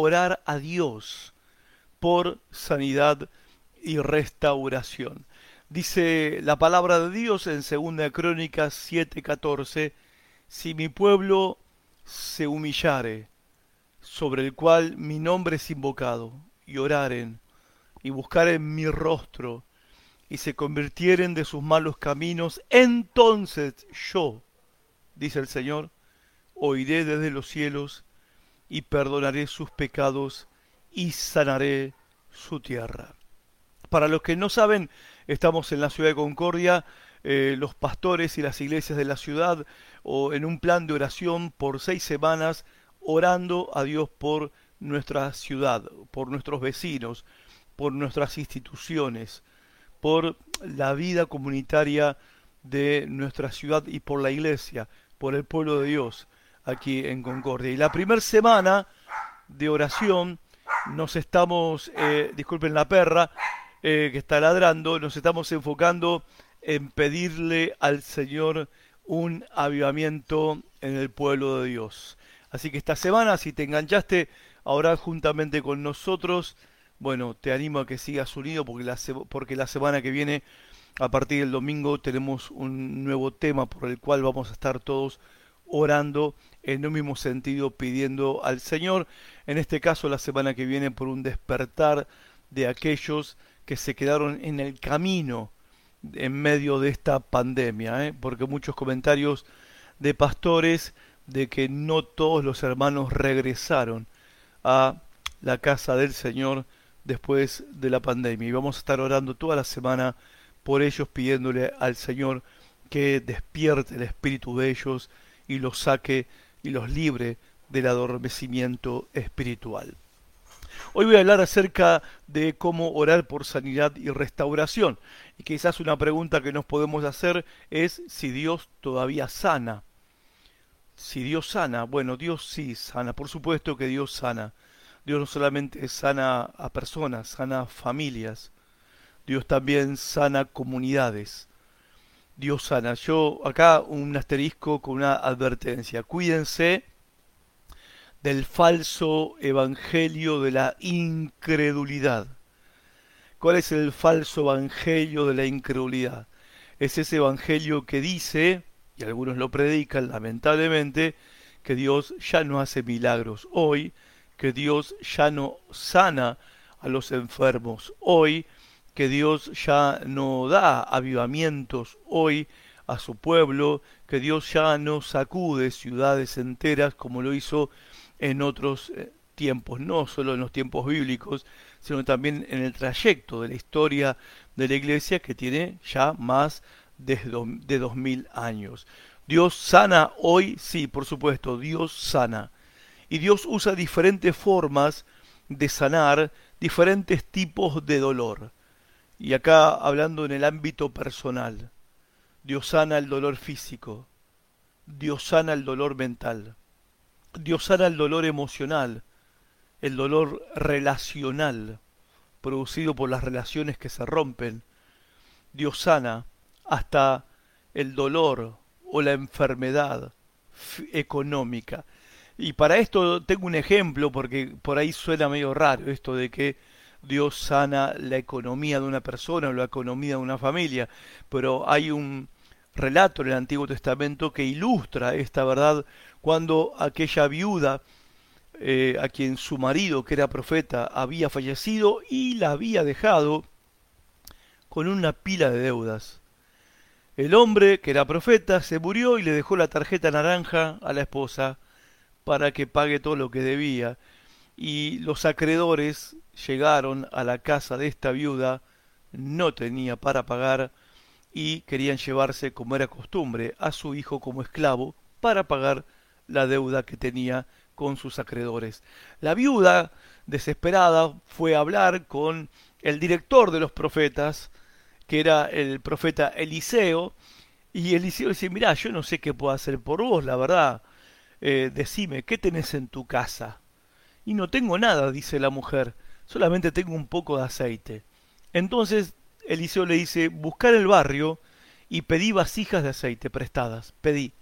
orar a Dios por sanidad y restauración. Dice la palabra de Dios en 2 Crónicas 7:14, si mi pueblo se humillare, sobre el cual mi nombre es invocado, y oraren, y buscaren mi rostro, y se convirtieren de sus malos caminos, entonces yo, dice el Señor, oiré desde los cielos, y perdonaré sus pecados, y sanaré su tierra. Para los que no saben, estamos en la ciudad de Concordia, eh, los pastores y las iglesias de la ciudad, o en un plan de oración por seis semanas, orando a Dios por nuestra ciudad, por nuestros vecinos, por nuestras instituciones, por la vida comunitaria de nuestra ciudad y por la iglesia, por el pueblo de Dios aquí en Concordia. Y la primera semana de oración nos estamos, eh, disculpen la perra, eh, que está ladrando, nos estamos enfocando en pedirle al Señor un avivamiento en el pueblo de Dios. Así que esta semana, si te enganchaste a orar juntamente con nosotros, bueno, te animo a que sigas unido porque la, porque la semana que viene, a partir del domingo, tenemos un nuevo tema por el cual vamos a estar todos orando en un mismo sentido, pidiendo al Señor, en este caso la semana que viene, por un despertar de aquellos que se quedaron en el camino en medio de esta pandemia, ¿eh? porque muchos comentarios de pastores de que no todos los hermanos regresaron a la casa del Señor después de la pandemia. Y vamos a estar orando toda la semana por ellos, pidiéndole al Señor que despierte el espíritu de ellos y los saque y los libre del adormecimiento espiritual. Hoy voy a hablar acerca de cómo orar por sanidad y restauración. Y quizás una pregunta que nos podemos hacer es si Dios todavía sana. Si Dios sana, bueno, Dios sí sana, por supuesto que Dios sana. Dios no solamente sana a personas, sana familias. Dios también sana comunidades. Dios sana. Yo acá un asterisco con una advertencia. Cuídense del falso evangelio de la incredulidad. ¿Cuál es el falso evangelio de la incredulidad? Es ese evangelio que dice, y algunos lo predican lamentablemente, que Dios ya no hace milagros hoy, que Dios ya no sana a los enfermos hoy, que Dios ya no da avivamientos hoy a su pueblo, que Dios ya no sacude ciudades enteras como lo hizo en otros eh, tiempos, no solo en los tiempos bíblicos, sino también en el trayecto de la historia de la iglesia que tiene ya más de, de dos mil años. Dios sana hoy, sí, por supuesto, Dios sana. Y Dios usa diferentes formas de sanar diferentes tipos de dolor. Y acá hablando en el ámbito personal, Dios sana el dolor físico, Dios sana el dolor mental, Dios sana el dolor emocional, el dolor relacional, producido por las relaciones que se rompen. Dios sana hasta el dolor o la enfermedad económica. Y para esto tengo un ejemplo, porque por ahí suena medio raro esto de que Dios sana la economía de una persona o la economía de una familia, pero hay un relato en el Antiguo Testamento que ilustra esta verdad cuando aquella viuda eh, a quien su marido, que era profeta, había fallecido y la había dejado con una pila de deudas. El hombre, que era profeta, se murió y le dejó la tarjeta naranja a la esposa para que pague todo lo que debía. Y los acreedores llegaron a la casa de esta viuda, no tenía para pagar y querían llevarse, como era costumbre, a su hijo como esclavo para pagar la deuda que tenía con sus acreedores. La viuda, desesperada, fue a hablar con el director de los profetas, que era el profeta Eliseo, y Eliseo dice, mirá, yo no sé qué puedo hacer por vos, la verdad, eh, decime, ¿qué tenés en tu casa? Y no tengo nada, dice la mujer, solamente tengo un poco de aceite. Entonces Eliseo le dice, buscar el barrio y pedí vasijas de aceite prestadas, pedí.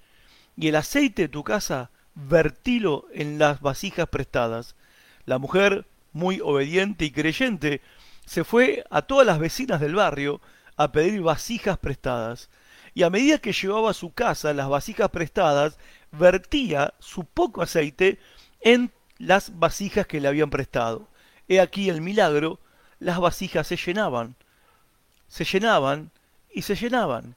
Y el aceite de tu casa vertilo en las vasijas prestadas, La mujer, muy obediente y creyente, se fue a todas las vecinas del barrio a pedir vasijas prestadas, y a medida que llevaba a su casa las vasijas prestadas, vertía su poco aceite en las vasijas que le habían prestado. He aquí el milagro, las vasijas se llenaban, se llenaban y se llenaban.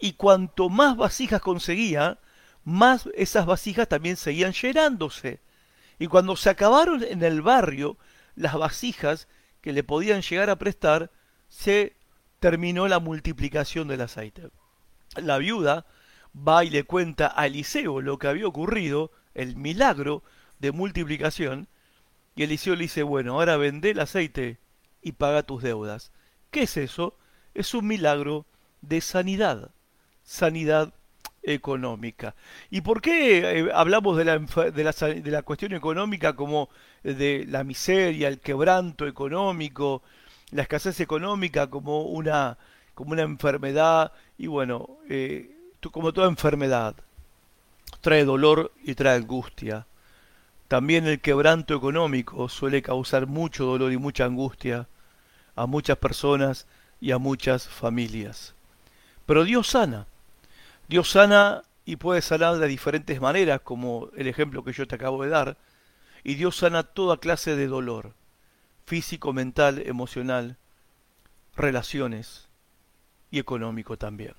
Y cuanto más vasijas conseguía, más esas vasijas también seguían llenándose. Y cuando se acabaron en el barrio las vasijas que le podían llegar a prestar, se terminó la multiplicación del aceite. La viuda va y le cuenta a Eliseo lo que había ocurrido, el milagro de multiplicación, y Eliseo le dice, bueno, ahora vende el aceite y paga tus deudas. ¿Qué es eso? Es un milagro de sanidad, sanidad económica. ¿Y por qué eh, hablamos de la, de, la, de la cuestión económica como de la miseria, el quebranto económico, la escasez económica como una, como una enfermedad? Y bueno, eh, como toda enfermedad, trae dolor y trae angustia. También el quebranto económico suele causar mucho dolor y mucha angustia a muchas personas y a muchas familias. Pero Dios sana. Dios sana y puede sanar de diferentes maneras, como el ejemplo que yo te acabo de dar. Y Dios sana toda clase de dolor, físico, mental, emocional, relaciones y económico también.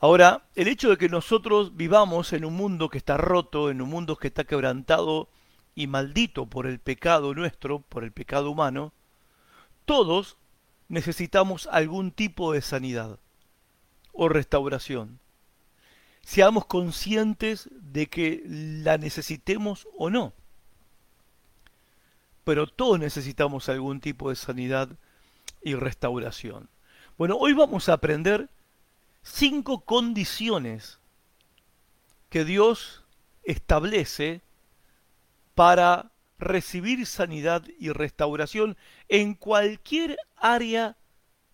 Ahora, el hecho de que nosotros vivamos en un mundo que está roto, en un mundo que está quebrantado y maldito por el pecado nuestro, por el pecado humano, todos necesitamos algún tipo de sanidad o restauración. Seamos conscientes de que la necesitemos o no. Pero todos necesitamos algún tipo de sanidad y restauración. Bueno, hoy vamos a aprender cinco condiciones que Dios establece para recibir sanidad y restauración en cualquier área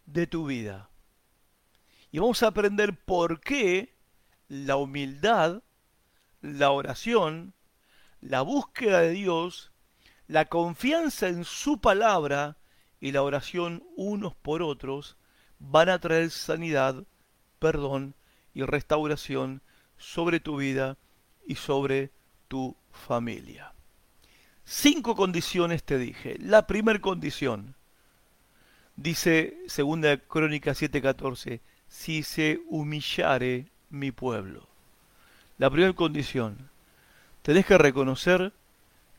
de tu vida. Y vamos a aprender por qué la humildad, la oración, la búsqueda de Dios, la confianza en su palabra y la oración unos por otros van a traer sanidad perdón y restauración sobre tu vida y sobre tu familia. Cinco condiciones te dije. La primera condición, dice segunda Crónica 7:14, si se humillare mi pueblo. La primera condición, tenés que reconocer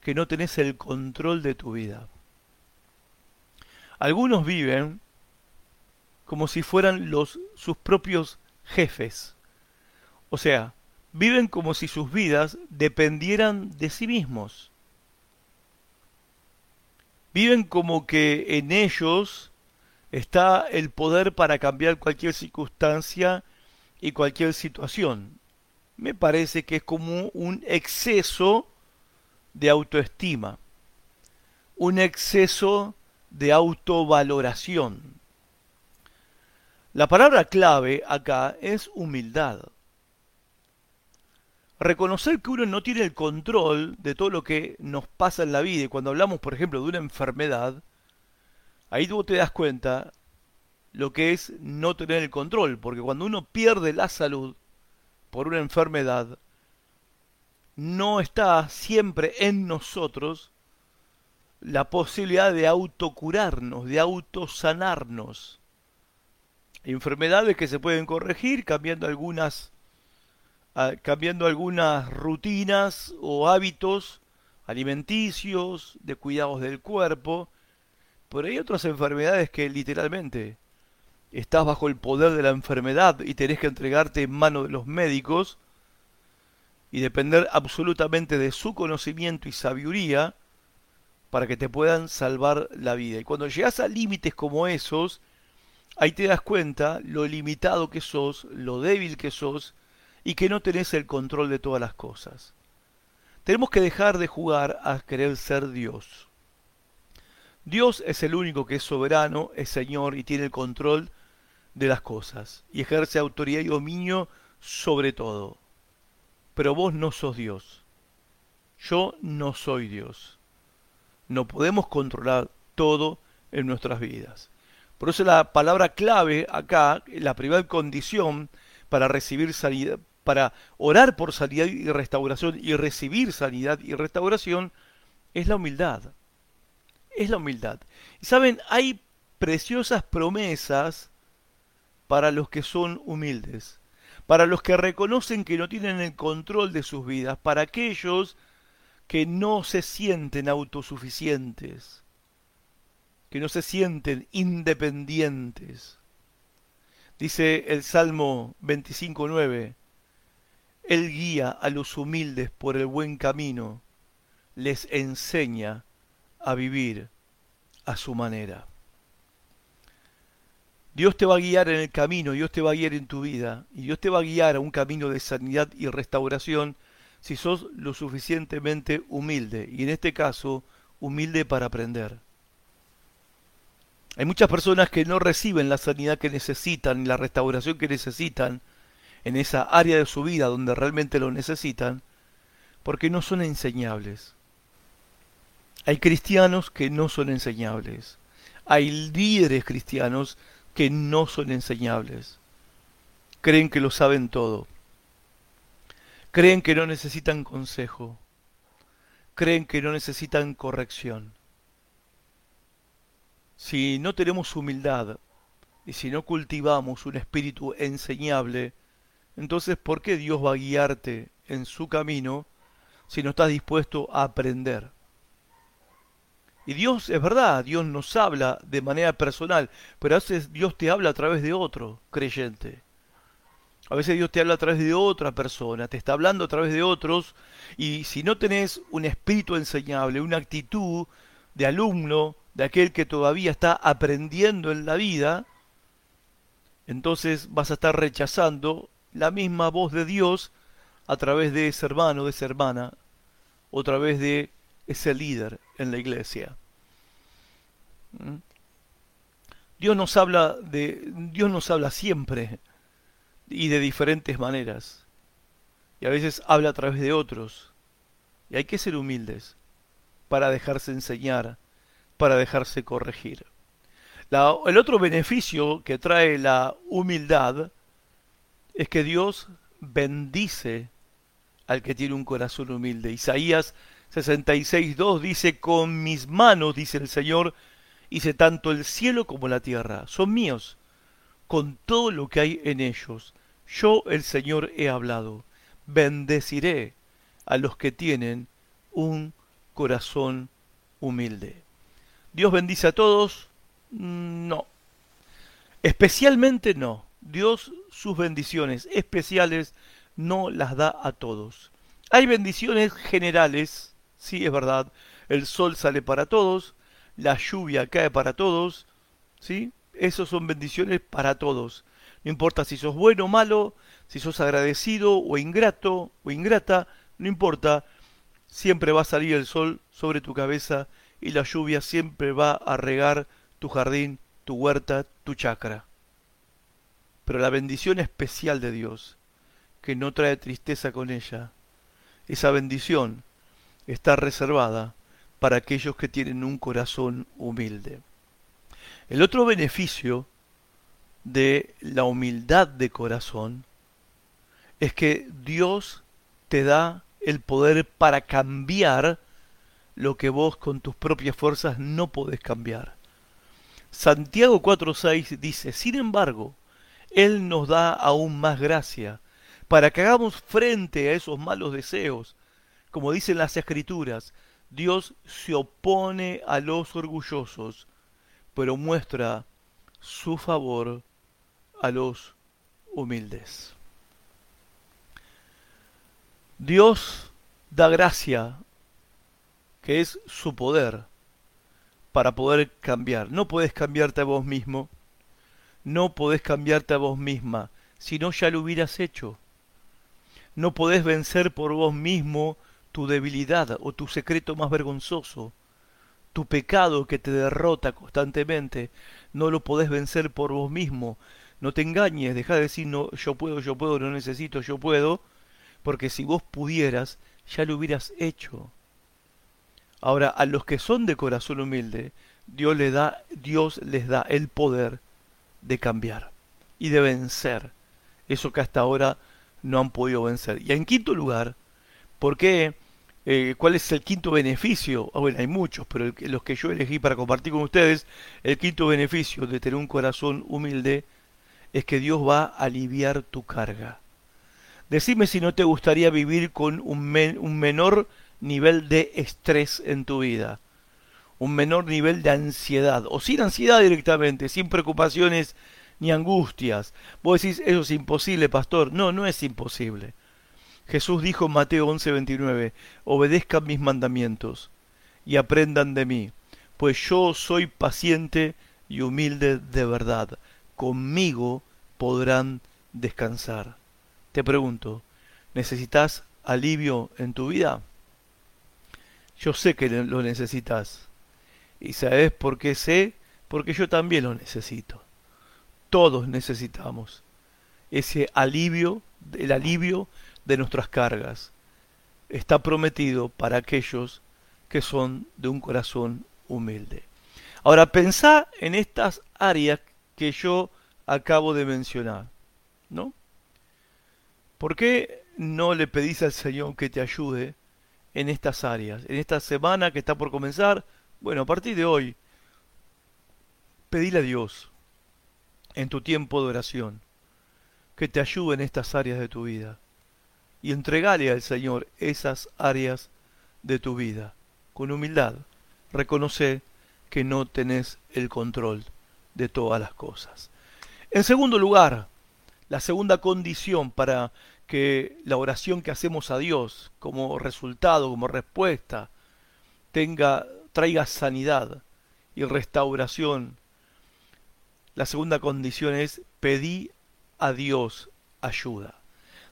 que no tenés el control de tu vida. Algunos viven como si fueran los sus propios jefes. O sea, viven como si sus vidas dependieran de sí mismos. Viven como que en ellos está el poder para cambiar cualquier circunstancia y cualquier situación. Me parece que es como un exceso de autoestima, un exceso de autovaloración. La palabra clave acá es humildad. Reconocer que uno no tiene el control de todo lo que nos pasa en la vida. Y cuando hablamos, por ejemplo, de una enfermedad, ahí tú te das cuenta lo que es no tener el control. Porque cuando uno pierde la salud por una enfermedad, no está siempre en nosotros la posibilidad de autocurarnos, de autosanarnos enfermedades que se pueden corregir cambiando algunas ah, cambiando algunas rutinas o hábitos alimenticios, de cuidados del cuerpo, pero hay otras enfermedades que literalmente estás bajo el poder de la enfermedad y tenés que entregarte en manos de los médicos y depender absolutamente de su conocimiento y sabiduría para que te puedan salvar la vida. Y cuando llegas a límites como esos, ahí te das cuenta lo limitado que sos, lo débil que sos y que no tenés el control de todas las cosas. Tenemos que dejar de jugar a querer ser Dios. Dios es el único que es soberano, es Señor y tiene el control de las cosas y ejerce autoridad y dominio sobre todo. Pero vos no sos Dios. Yo no soy Dios. No podemos controlar todo en nuestras vidas. Por eso la palabra clave acá, la primera condición para recibir sanidad, para orar por sanidad y restauración y recibir sanidad y restauración, es la humildad. Es la humildad. Y saben, hay preciosas promesas para los que son humildes, para los que reconocen que no tienen el control de sus vidas, para aquellos que no se sienten autosuficientes, que no se sienten independientes. Dice el Salmo 25.9, Él guía a los humildes por el buen camino, les enseña a vivir a su manera. Dios te va a guiar en el camino, Dios te va a guiar en tu vida, y Dios te va a guiar a un camino de sanidad y restauración si sos lo suficientemente humilde, y en este caso, humilde para aprender. Hay muchas personas que no reciben la sanidad que necesitan y la restauración que necesitan en esa área de su vida donde realmente lo necesitan, porque no son enseñables. Hay cristianos que no son enseñables. Hay líderes cristianos que no son enseñables. Creen que lo saben todo. Creen que no necesitan consejo. Creen que no necesitan corrección. Si no tenemos humildad y si no cultivamos un espíritu enseñable, entonces ¿por qué Dios va a guiarte en su camino si no estás dispuesto a aprender? Y Dios, es verdad, Dios nos habla de manera personal, pero a veces Dios te habla a través de otro creyente. A veces Dios te habla a través de otra persona, te está hablando a través de otros, y si no tenés un espíritu enseñable, una actitud de alumno, de aquel que todavía está aprendiendo en la vida, entonces vas a estar rechazando la misma voz de Dios a través de ese hermano, de esa hermana, o a través de ese líder en la iglesia. ¿Mm? Dios nos habla de Dios nos habla siempre y de diferentes maneras. Y a veces habla a través de otros. Y hay que ser humildes para dejarse enseñar para dejarse corregir. el otro beneficio que trae la humildad es que Dios bendice al que tiene un corazón humilde. Isaías 66.2 dice, con mis manos, dice el Señor, hice tanto el cielo como la tierra. Son míos, con todo lo que hay en ellos. Yo, el Señor, he hablado. Bendeciré a los que tienen un corazón humilde. Dios bendice a todos, mm, no. Especialmente no. Dios sus bendiciones especiales no las da a todos. Hay bendiciones generales, sí es verdad. El sol sale para todos, la lluvia cae para todos, ¿sí? Esas son bendiciones para todos. No importa si sos bueno o malo, si sos agradecido o ingrato o ingrata, no importa. Siempre va a salir el sol sobre tu cabeza y la lluvia siempre va a regar tu jardín, tu huerta, tu chacra. Pero la bendición especial de Dios, que no trae tristeza con ella, esa bendición está reservada para aquellos que tienen un corazón humilde. El otro beneficio de la humildad de corazón es que Dios te da el poder para cambiar lo que vos con tus propias fuerzas no podés cambiar. Santiago 4.6 dice, sin embargo, Él nos da aún más gracia para que hagamos frente a esos malos deseos. Como dicen las escrituras, Dios se opone a los orgullosos, pero muestra su favor a los humildes. Dios da gracia que es su poder para poder cambiar. No puedes cambiarte a vos mismo, no podés cambiarte a vos misma, si no ya lo hubieras hecho. No podés vencer por vos mismo tu debilidad o tu secreto más vergonzoso. Tu pecado que te derrota constantemente, no lo podés vencer por vos mismo. No te engañes, deja de decir no, yo puedo, yo puedo, no necesito, yo puedo, porque si vos pudieras, ya lo hubieras hecho. Ahora, a los que son de corazón humilde, Dios les da, Dios les da el poder de cambiar y de vencer eso que hasta ahora no han podido vencer. Y en quinto lugar, ¿por qué? Eh, ¿Cuál es el quinto beneficio? Ah, bueno, hay muchos, pero los que yo elegí para compartir con ustedes, el quinto beneficio de tener un corazón humilde es que Dios va a aliviar tu carga. Decime si no te gustaría vivir con un, un menor nivel de estrés en tu vida, un menor nivel de ansiedad, o sin ansiedad directamente, sin preocupaciones ni angustias. Vos decís, eso es imposible, pastor. No, no es imposible. Jesús dijo en Mateo 11:29, obedezcan mis mandamientos y aprendan de mí, pues yo soy paciente y humilde de verdad. Conmigo podrán descansar. Te pregunto, ¿necesitas alivio en tu vida? Yo sé que lo necesitas. ¿Y sabes por qué sé? Porque yo también lo necesito. Todos necesitamos ese alivio, el alivio de nuestras cargas. Está prometido para aquellos que son de un corazón humilde. Ahora pensá en estas áreas que yo acabo de mencionar, ¿no? ¿Por qué no le pedís al Señor que te ayude en estas áreas? En esta semana que está por comenzar, bueno, a partir de hoy, pedile a Dios en tu tiempo de oración que te ayude en estas áreas de tu vida y entregale al Señor esas áreas de tu vida. Con humildad, reconoce que no tenés el control de todas las cosas. En segundo lugar, la segunda condición para que la oración que hacemos a Dios como resultado, como respuesta, tenga, traiga sanidad y restauración. La segunda condición es pedir a Dios ayuda.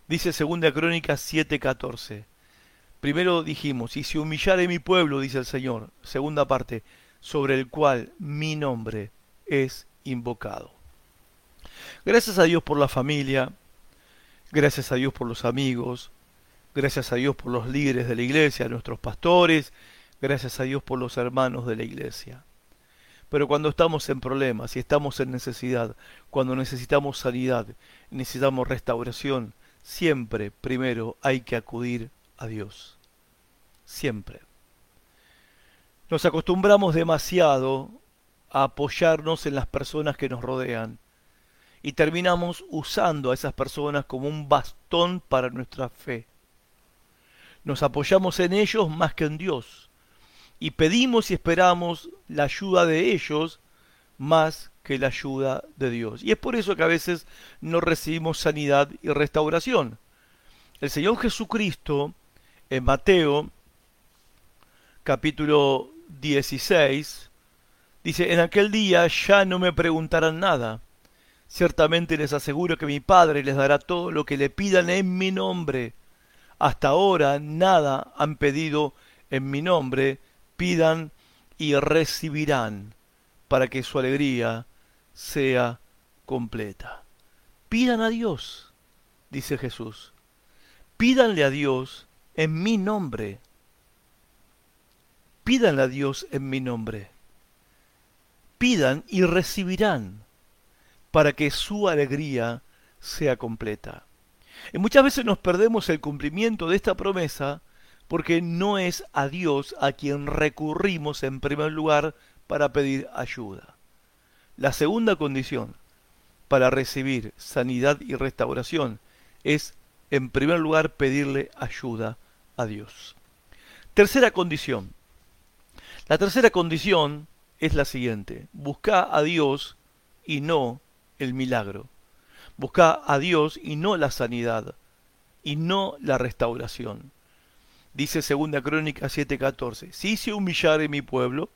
Dice segunda crónica 7:14. Primero dijimos, y si humillare mi pueblo, dice el Señor. Segunda parte, sobre el cual mi nombre es invocado. Gracias a Dios por la familia, gracias a Dios por los amigos, gracias a Dios por los líderes de la iglesia, nuestros pastores, gracias a Dios por los hermanos de la iglesia. Pero cuando estamos en problemas y estamos en necesidad, cuando necesitamos sanidad, necesitamos restauración, siempre primero hay que acudir a Dios. Siempre. Nos acostumbramos demasiado a apoyarnos en las personas que nos rodean y terminamos usando a esas personas como un bastón para nuestra fe. Nos apoyamos en ellos más que en Dios y pedimos y esperamos la ayuda de ellos más que la ayuda de Dios. Y es por eso que a veces no recibimos sanidad y restauración. El Señor Jesucristo en Mateo capítulo 16 dice, en aquel día ya no me preguntarán nada Ciertamente les aseguro que mi Padre les dará todo lo que le pidan en mi nombre. Hasta ahora nada han pedido en mi nombre, pidan y recibirán, para que su alegría sea completa. Pidan a Dios, dice Jesús. Pídanle a Dios en mi nombre. Pídanle a Dios en mi nombre. Pidan y recibirán para que su alegría sea completa. Y muchas veces nos perdemos el cumplimiento de esta promesa porque no es a Dios a quien recurrimos en primer lugar para pedir ayuda. La segunda condición para recibir sanidad y restauración es en primer lugar pedirle ayuda a Dios. Tercera condición. La tercera condición es la siguiente. Busca a Dios y no el milagro. Busca a Dios y no la sanidad, y no la restauración. Dice segunda crónica 7:14, si se humillare mi pueblo,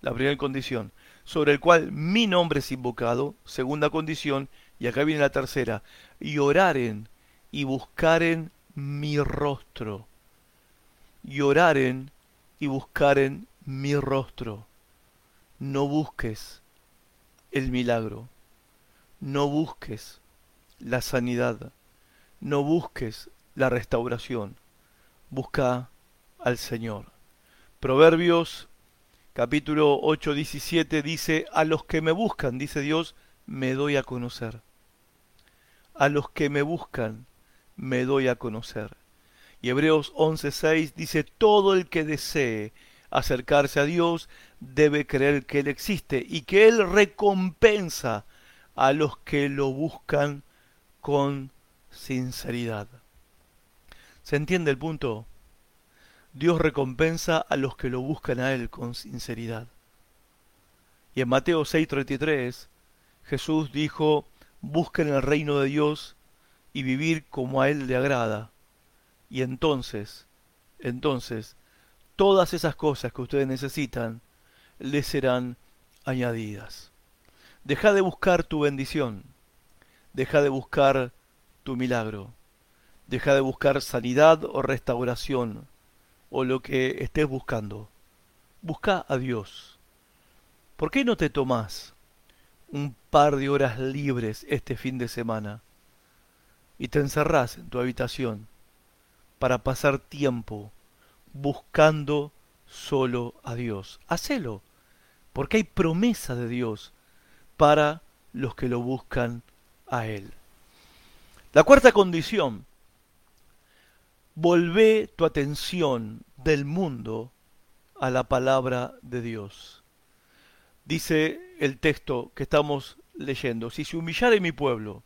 la primera condición, sobre el cual mi nombre es invocado, segunda condición, y acá viene la tercera, y oraren y buscaren mi rostro, y oraren y buscaren mi rostro. No busques el milagro. No busques la sanidad. No busques la restauración. Busca al Señor. Proverbios capítulo 8, 17 dice, a los que me buscan, dice Dios, me doy a conocer. A los que me buscan, me doy a conocer. Y Hebreos 11, 6 dice, todo el que desee acercarse a Dios debe creer que Él existe y que Él recompensa a los que lo buscan con sinceridad. ¿Se entiende el punto? Dios recompensa a los que lo buscan a Él con sinceridad. Y en Mateo 6:33 Jesús dijo, busquen el reino de Dios y vivir como a Él le agrada. Y entonces, entonces, todas esas cosas que ustedes necesitan les serán añadidas. Deja de buscar tu bendición, deja de buscar tu milagro, deja de buscar sanidad o restauración o lo que estés buscando. Busca a Dios. ¿Por qué no te tomas un par de horas libres este fin de semana y te encerrás en tu habitación para pasar tiempo buscando solo a Dios? Hacelo, porque hay promesa de Dios para los que lo buscan a Él. La cuarta condición volvé tu atención del mundo a la palabra de Dios. Dice el texto que estamos leyendo, si se humillare mi pueblo,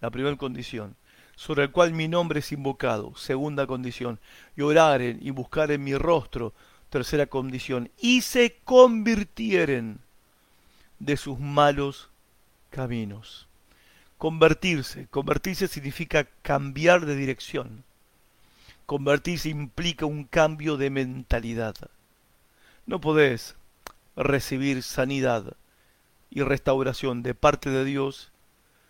la primera condición, sobre el cual mi nombre es invocado, segunda condición, y oraren y buscaren mi rostro, tercera condición, y se convirtieren de sus malos caminos. Convertirse, convertirse significa cambiar de dirección Convertirse implica un cambio de mentalidad. No podés recibir sanidad y restauración de parte de Dios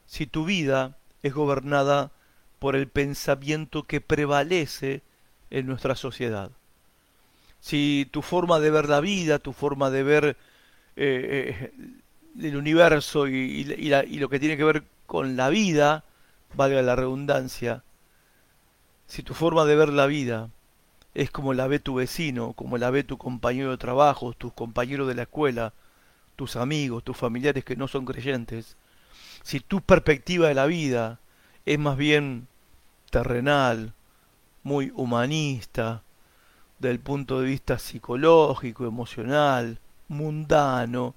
si tu vida es gobernada por el pensamiento que prevalece en nuestra sociedad. Si tu forma de ver la vida, tu forma de ver eh, eh, el universo y, y lo que tiene que ver con la vida, valga la redundancia, si tu forma de ver la vida es como la ve tu vecino, como la ve tu compañero de trabajo, tus compañeros de la escuela, tus amigos, tus familiares que no son creyentes, si tu perspectiva de la vida es más bien terrenal, muy humanista, del punto de vista psicológico, emocional, mundano,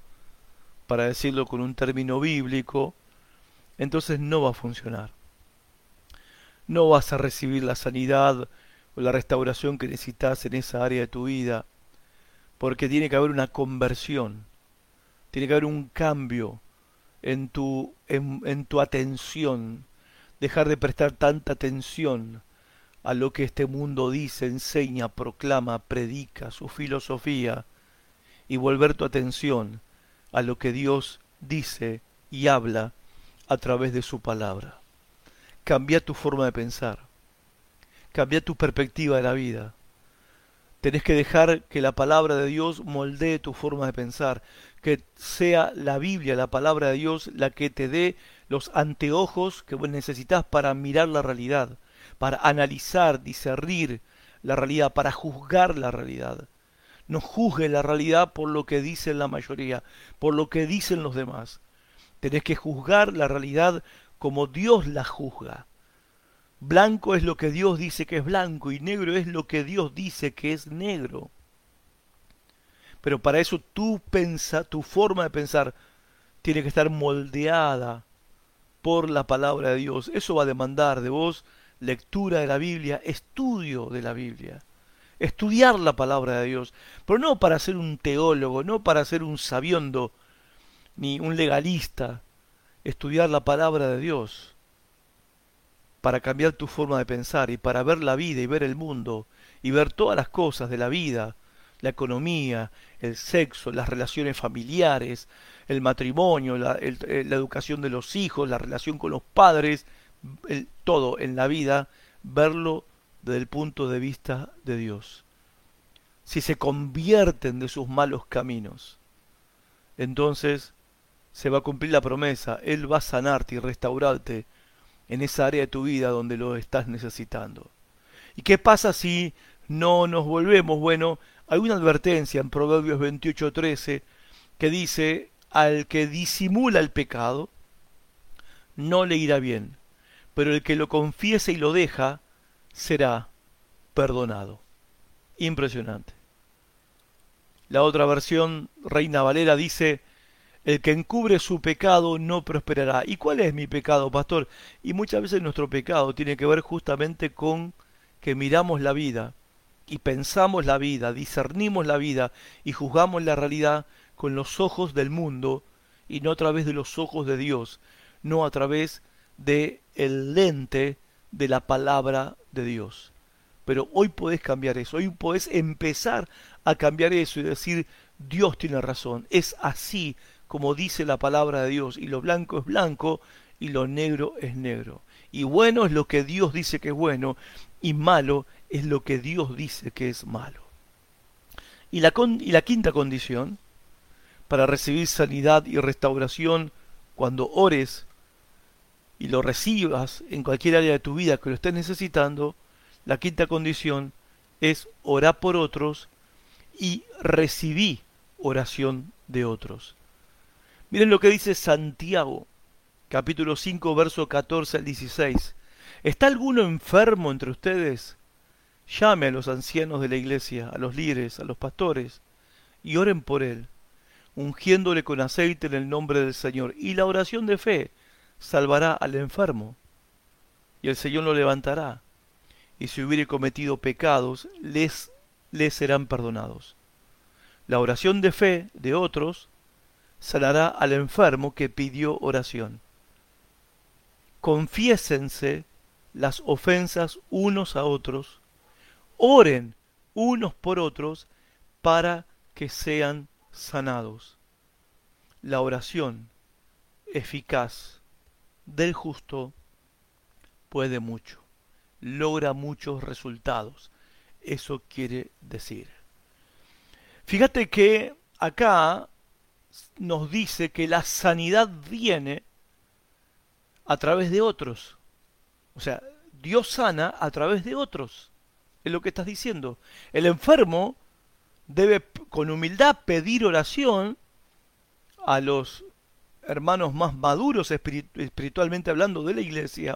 para decirlo con un término bíblico, entonces no va a funcionar. No vas a recibir la sanidad o la restauración que necesitas en esa área de tu vida, porque tiene que haber una conversión, tiene que haber un cambio en tu, en, tu atención, dejar de prestar tanta atención a lo que este mundo dice, enseña, proclama, predica, su filosofía, y volver tu atención a lo que Dios dice y habla a través de su palabra. Cambia tu forma de pensar. Cambia tu perspectiva de la vida. Tenés que dejar que la palabra de Dios moldee tu forma de pensar, que sea la Biblia, la palabra de Dios, la que te dé los anteojos que necesitas para mirar la realidad, para analizar, discernir la realidad, para juzgar la realidad. No juzgue la realidad por lo que dicen la mayoría, por lo que dicen los demás. Tenés que juzgar la realidad como Dios la juzga. Blanco es lo que Dios dice que es blanco y negro es lo que Dios dice que es negro. Pero para eso tu, pensa, tu forma de pensar tiene que estar moldeada por la palabra de Dios. Eso va a demandar de vos lectura de la Biblia, estudio de la Biblia. Estudiar la palabra de Dios. Pero no para ser un teólogo, no para ser un sabiondo, ni un legalista, estudiar la palabra de Dios para cambiar tu forma de pensar y para ver la vida y ver el mundo y ver todas las cosas de la vida, la economía, el sexo, las relaciones familiares, el matrimonio, la, eh, educación de los hijos, la relación con los padres, todo en la vida, verlo desde el punto de vista de Dios. Si se convierten de sus malos caminos, entonces se va a cumplir la promesa. Él va a sanarte y restaurarte en esa área de tu vida donde lo estás necesitando. ¿Y qué pasa si no nos volvemos, bueno, Hay una advertencia en Proverbios 28:13 que dice, al que disimula el pecado, no le irá bien, pero el que lo confiese y lo deja, será perdonado. Impresionante. La otra versión, Reina Valera, dice, el que encubre su pecado no prosperará. ¿Y cuál es mi pecado, pastor? Y muchas veces nuestro pecado tiene que ver justamente con que miramos la vida y pensamos la vida, discernimos la vida y juzgamos la realidad con los ojos del mundo y no a través de los ojos de Dios, no a través de el lente de la palabra de Dios. Pero hoy podés cambiar eso, hoy podés empezar a cambiar eso y decir, Dios tiene razón, es así como dice la palabra de Dios, y lo blanco es blanco y lo negro es negro. Y bueno es lo que Dios dice que es bueno, y malo es lo que Dios dice que es malo. Y la, y la quinta condición, para recibir sanidad y restauración cuando ores y lo recibas en cualquier área de tu vida que lo estés necesitando, la quinta condición es orar por otros y recibí oración de otros. Miren lo que dice Santiago, capítulo 5, verso 14 al 16. ¿Está alguno enfermo entre ustedes? Llame a los ancianos de la iglesia, a los líderes, a los pastores, y oren por él, ungiéndole con aceite en el nombre del Señor. Y la oración de fe salvará al enfermo, y el Señor lo levantará. Y si hubiere cometido pecados, les les serán perdonados. La oración de fe de otros sanará al enfermo que pidió oración. Confiésense las ofensas unos a otros, oren unos por otros para que sean sanados. La oración eficaz del justo puede mucho, logra muchos resultados eso quiere decir. Fíjate que acá nos dice que la sanidad viene a través de otros. O sea, Dios sana a través de otros. Es lo que estás diciendo. El enfermo debe con humildad pedir oración a los hermanos más maduros espiritualmente hablando de la iglesia,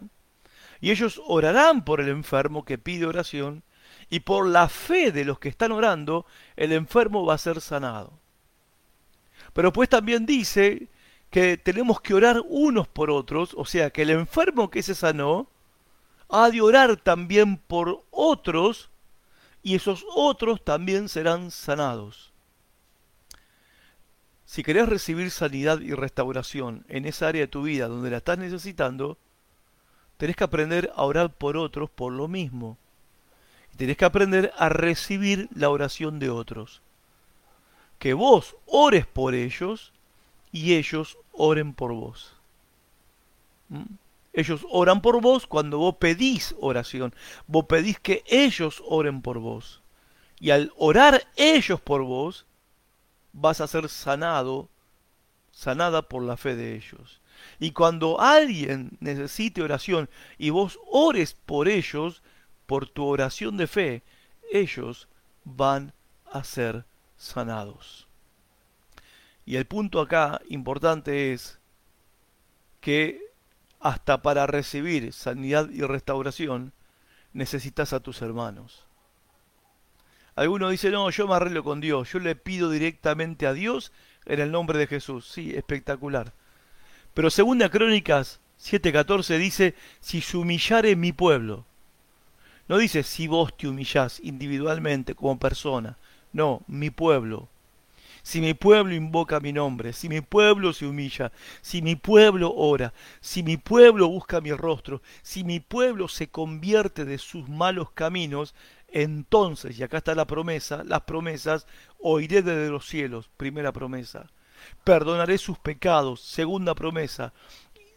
y ellos orarán por el enfermo que pide oración, y por la fe de los que están orando, el enfermo va a ser sanado. Pero pues también dice que tenemos que orar unos por otros, o sea, que el enfermo que se sanó ha de orar también por otros, y esos otros también serán sanados. Si querés recibir sanidad y restauración en esa área de tu vida donde la estás necesitando, tenés que aprender a orar por otros por lo mismo. Tienes que aprender a recibir la oración de otros. Que vos ores por ellos y ellos oren por vos. ¿Mm? Ellos oran por vos cuando vos pedís oración. Vos pedís que ellos oren por vos. Y al orar ellos por vos, vas a ser sanado, sanada por la fe de ellos. Y cuando alguien necesite oración y vos ores por ellos, por tu oración de fe, ellos van a ser sanados. Y el punto acá importante es que hasta para recibir sanidad y restauración necesitas a tus hermanos. Alguno dice, no, yo me arreglo con Dios, yo le pido directamente a Dios en el nombre de Jesús. Sí, espectacular. Pero segunda Crónicas 7:14 dice, si se humillare mi pueblo, no dice si vos te humillás individualmente como persona. No, mi pueblo. Si mi pueblo invoca mi nombre, si mi pueblo se humilla, si mi pueblo ora, si mi pueblo busca mi rostro, si mi pueblo se convierte de sus malos caminos, entonces, y acá está la promesa, las promesas, oiré desde los cielos, primera promesa. Perdonaré sus pecados, segunda promesa.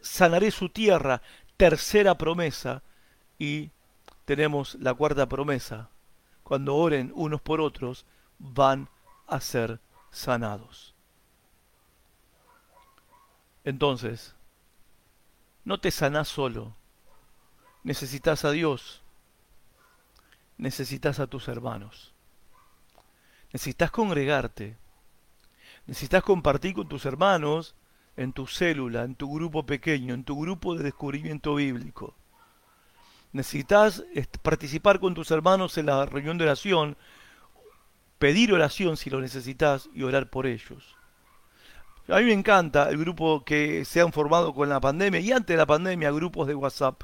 Sanaré su tierra, tercera promesa. Y tenemos la cuarta promesa. Cuando oren unos por otros, van a ser sanados. Entonces, no te sanás solo. Necesitas a Dios. Necesitas a tus hermanos. Necesitas congregarte. Necesitas compartir con tus hermanos en tu célula, en tu grupo pequeño, en tu grupo de descubrimiento bíblico. Necesitas participar con tus hermanos en la reunión de oración, pedir oración si lo necesitas y orar por ellos. A mí me encanta el grupo que se han formado con la pandemia y antes de la pandemia grupos de WhatsApp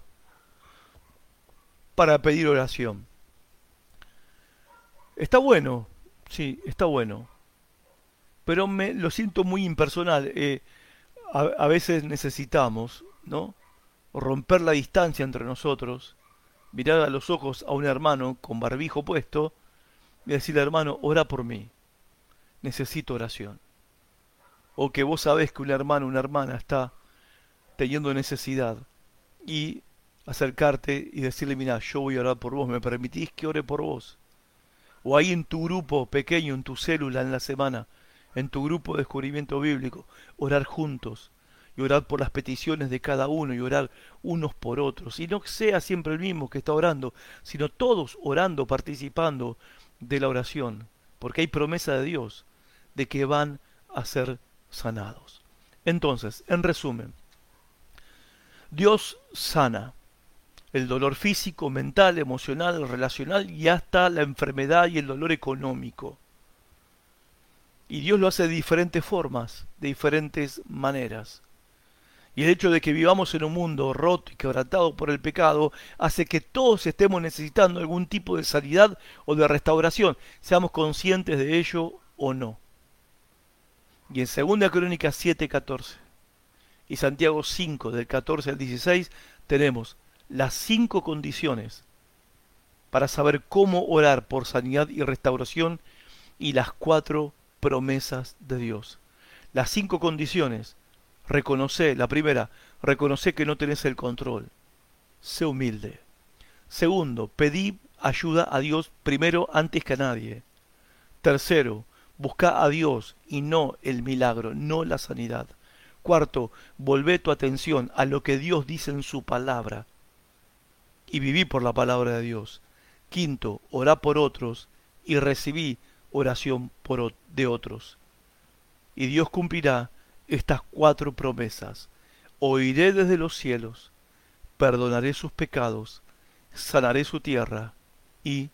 para pedir oración. Está bueno, sí, está bueno. Pero me lo siento muy impersonal. Eh, a, veces necesitamos, ¿no? Romper la distancia entre nosotros, mirar a los ojos a un hermano con barbijo puesto y decirle, hermano, ora por mí. Necesito oración. O que vos sabés que un hermano una hermana está teniendo necesidad y acercarte y decirle, mira, yo voy a orar por vos, ¿me permitís que ore por vos? O ahí en tu grupo pequeño, en tu célula en la semana, en tu grupo de descubrimiento bíblico, orar juntos y orar por las peticiones de cada uno y orar unos por otros. Y no sea siempre el mismo que está orando, sino todos orando, participando de la oración, porque hay promesa de Dios de que van a ser sanados. Entonces, en resumen, Dios sana el dolor físico, mental, emocional, relacional y hasta la enfermedad y el dolor económico. Y Dios lo hace de diferentes formas, de diferentes maneras. Y el hecho de que vivamos en un mundo roto y quebrantado por el pecado hace que todos estemos necesitando algún tipo de sanidad o de restauración, seamos conscientes de ello o no. Y en 2 Crónicas 7:14 y Santiago 5 del 14 al 16 tenemos las cinco condiciones para saber cómo orar por sanidad y restauración y las cuatro promesas de Dios. Las cinco condiciones. Reconoce, la primera, reconoce que no tenés el control. Sé humilde. Segundo, pedí ayuda a Dios primero antes que a nadie. Tercero, busca a Dios y no el milagro, no la sanidad. Cuarto, volvé tu atención a lo que Dios dice en su palabra y viví por la palabra de Dios. Quinto, orá por otros y recibí oración por, de otros. Y Dios cumplirá estas cuatro promesas. Oiré desde los cielos, perdonaré sus pecados, sanaré su tierra y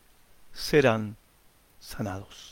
serán sanados.